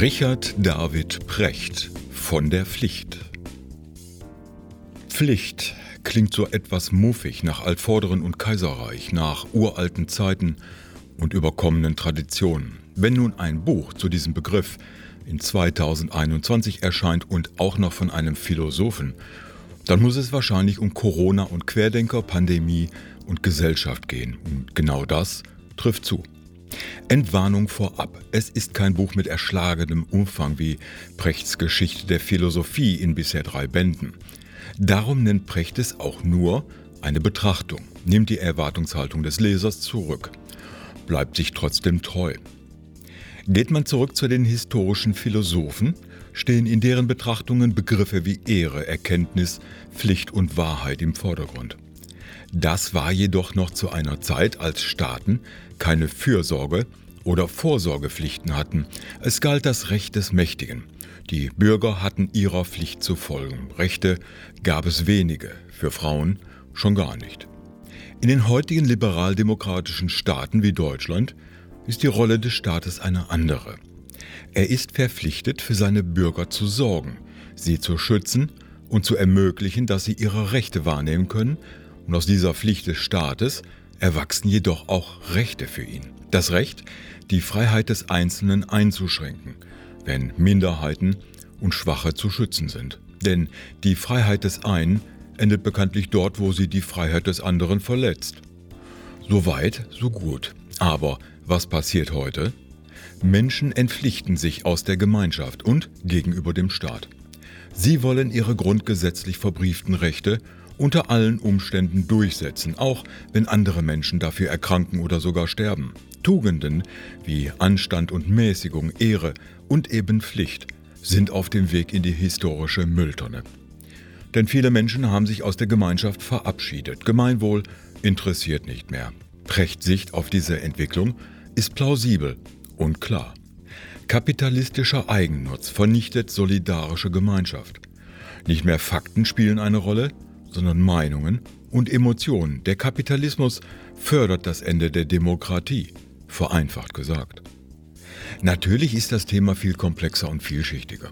Richard David Precht von der Pflicht. Pflicht klingt so etwas muffig nach Altvorderen und Kaiserreich, nach uralten Zeiten und überkommenen Traditionen. Wenn nun ein Buch zu diesem Begriff in 2021 erscheint und auch noch von einem Philosophen, dann muss es wahrscheinlich um Corona und Querdenker, Pandemie und Gesellschaft gehen. Und genau das trifft zu. Entwarnung vorab. Es ist kein Buch mit erschlagendem Umfang wie Prechts Geschichte der Philosophie in bisher drei Bänden. Darum nennt Precht es auch nur eine Betrachtung, nimmt die Erwartungshaltung des Lesers zurück, bleibt sich trotzdem treu. Geht man zurück zu den historischen Philosophen, stehen in deren Betrachtungen Begriffe wie Ehre, Erkenntnis, Pflicht und Wahrheit im Vordergrund. Das war jedoch noch zu einer Zeit, als Staaten keine Fürsorge oder Vorsorgepflichten hatten. Es galt das Recht des Mächtigen. Die Bürger hatten ihrer Pflicht zu folgen. Rechte gab es wenige, für Frauen schon gar nicht. In den heutigen liberaldemokratischen Staaten wie Deutschland ist die Rolle des Staates eine andere. Er ist verpflichtet, für seine Bürger zu sorgen, sie zu schützen und zu ermöglichen, dass sie ihre Rechte wahrnehmen können, und aus dieser Pflicht des Staates erwachsen jedoch auch Rechte für ihn. Das Recht, die Freiheit des Einzelnen einzuschränken, wenn Minderheiten und Schwache zu schützen sind. Denn die Freiheit des einen endet bekanntlich dort, wo sie die Freiheit des anderen verletzt. So weit, so gut. Aber was passiert heute? Menschen entpflichten sich aus der Gemeinschaft und gegenüber dem Staat. Sie wollen ihre grundgesetzlich verbrieften Rechte unter allen Umständen durchsetzen, auch wenn andere Menschen dafür erkranken oder sogar sterben. Tugenden wie Anstand und Mäßigung, Ehre und eben Pflicht sind auf dem Weg in die historische Mülltonne. Denn viele Menschen haben sich aus der Gemeinschaft verabschiedet. Gemeinwohl interessiert nicht mehr. Prechts Sicht auf diese Entwicklung ist plausibel und klar. Kapitalistischer Eigennutz vernichtet solidarische Gemeinschaft. Nicht mehr Fakten spielen eine Rolle, sondern Meinungen und Emotionen. Der Kapitalismus fördert das Ende der Demokratie, vereinfacht gesagt. Natürlich ist das Thema viel komplexer und vielschichtiger.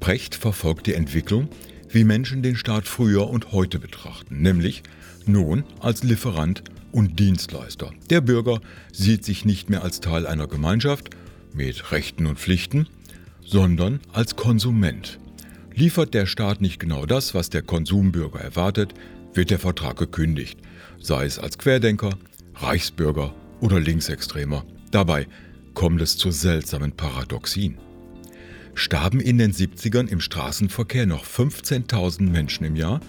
Precht verfolgt die Entwicklung, wie Menschen den Staat früher und heute betrachten, nämlich nun als Lieferant und Dienstleister. Der Bürger sieht sich nicht mehr als Teil einer Gemeinschaft mit Rechten und Pflichten, sondern als Konsument. Liefert der Staat nicht genau das, was der Konsumbürger erwartet, wird der Vertrag gekündigt, sei es als Querdenker, Reichsbürger oder Linksextremer. Dabei kommt es zu seltsamen Paradoxien. Starben in den 70ern im Straßenverkehr noch 15.000 Menschen im Jahr,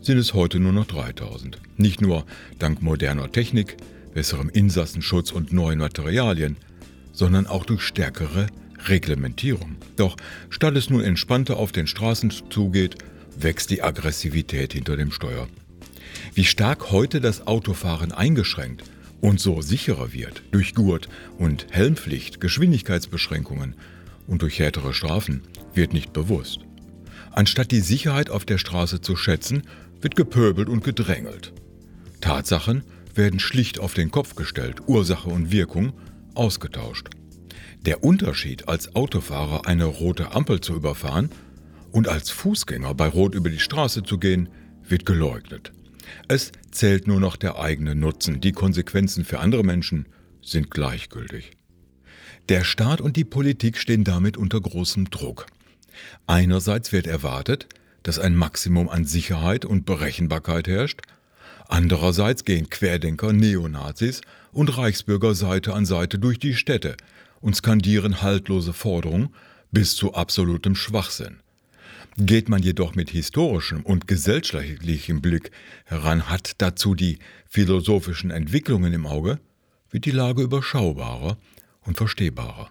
sind es heute nur noch 3.000. Nicht nur dank moderner Technik, besserem Insassenschutz und neuen Materialien, sondern auch durch stärkere Reglementierung. Doch statt es nun entspannter auf den Straßen zugeht, wächst die Aggressivität hinter dem Steuer. Wie stark heute das Autofahren eingeschränkt und so sicherer wird durch Gurt- und Helmpflicht, Geschwindigkeitsbeschränkungen und durch härtere Strafen, wird nicht bewusst. Anstatt die Sicherheit auf der Straße zu schätzen, wird gepöbelt und gedrängelt. Tatsachen werden schlicht auf den Kopf gestellt, Ursache und Wirkung ausgetauscht. Der Unterschied als Autofahrer eine rote Ampel zu überfahren und als Fußgänger bei Rot über die Straße zu gehen, wird geleugnet. Es zählt nur noch der eigene Nutzen, die Konsequenzen für andere Menschen sind gleichgültig. Der Staat und die Politik stehen damit unter großem Druck. Einerseits wird erwartet, dass ein Maximum an Sicherheit und Berechenbarkeit herrscht, andererseits gehen Querdenker, Neonazis und Reichsbürger Seite an Seite durch die Städte, und skandieren haltlose Forderungen bis zu absolutem Schwachsinn. Geht man jedoch mit historischem und gesellschaftlichem Blick heran, hat dazu die philosophischen Entwicklungen im Auge, wird die Lage überschaubarer und verstehbarer.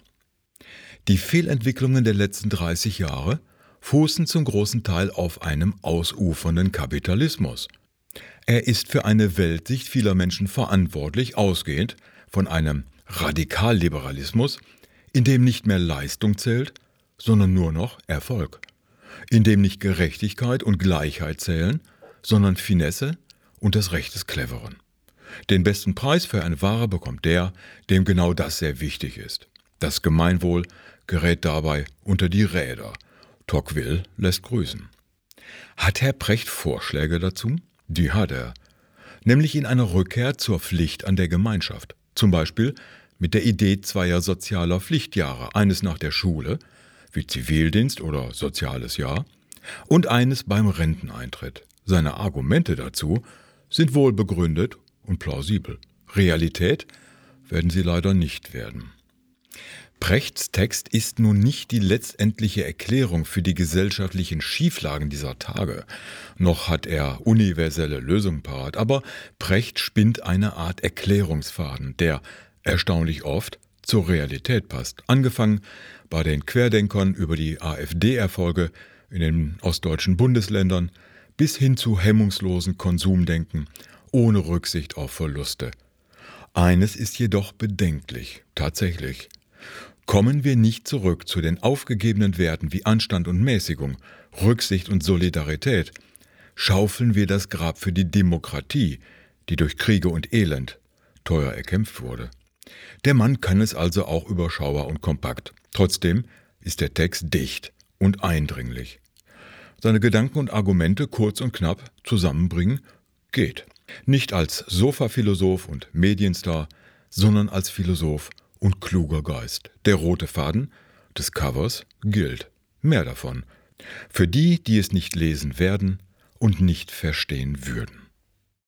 Die Fehlentwicklungen der letzten 30 Jahre fußen zum großen Teil auf einem ausufernden Kapitalismus. Er ist für eine Weltsicht vieler Menschen verantwortlich, ausgehend von einem Radikalliberalismus, in dem nicht mehr Leistung zählt, sondern nur noch Erfolg, in dem nicht Gerechtigkeit und Gleichheit zählen, sondern Finesse und das Recht des Cleveren. Den besten Preis für eine Ware bekommt der, dem genau das sehr wichtig ist. Das Gemeinwohl gerät dabei unter die Räder. Tocqueville lässt grüßen. Hat Herr Precht Vorschläge dazu? Die hat er. Nämlich in einer Rückkehr zur Pflicht an der Gemeinschaft. Zum Beispiel mit der Idee zweier sozialer Pflichtjahre, eines nach der Schule, wie Zivildienst oder soziales Jahr, und eines beim Renteneintritt. Seine Argumente dazu sind wohl begründet und plausibel. Realität werden sie leider nicht werden. Prechts Text ist nun nicht die letztendliche Erklärung für die gesellschaftlichen Schieflagen dieser Tage, noch hat er universelle Lösungen parat, aber Precht spinnt eine Art Erklärungsfaden, der erstaunlich oft zur Realität passt. Angefangen bei den Querdenkern über die AfD-Erfolge in den ostdeutschen Bundesländern bis hin zu hemmungslosen Konsumdenken ohne Rücksicht auf Verluste. Eines ist jedoch bedenklich, tatsächlich. Kommen wir nicht zurück zu den aufgegebenen Werten wie Anstand und Mäßigung, Rücksicht und Solidarität, schaufeln wir das Grab für die Demokratie, die durch Kriege und Elend teuer erkämpft wurde. Der Mann kann es also auch überschaubar und kompakt. Trotzdem ist der Text dicht und eindringlich. Seine Gedanken und Argumente kurz und knapp zusammenbringen geht. Nicht als Sofa-Philosoph und Medienstar, sondern als Philosoph und kluger Geist. Der rote Faden des Covers gilt. Mehr davon. Für die, die es nicht lesen werden und nicht verstehen würden.